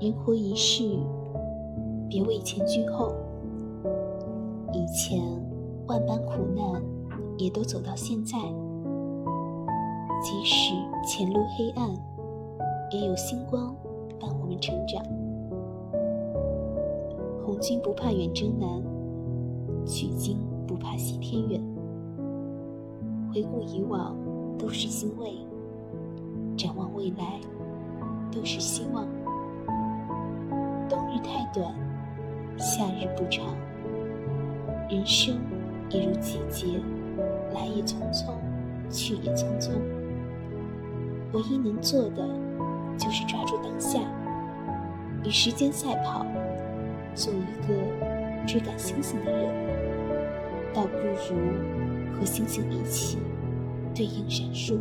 人活一世，别为前居后。以前万般苦难，也都走到现在。即使前路黑暗，也有星光伴我们成长。红军不怕远征难，取经不怕西天远。回顾以往，都是欣慰；展望未来，都是希望。短，夏日不长。人生一如季节，来也匆匆，去也匆匆。唯一能做的，就是抓住当下，与时间赛跑，做一个追赶星星的人。倒不如和星星一起，对应闪烁。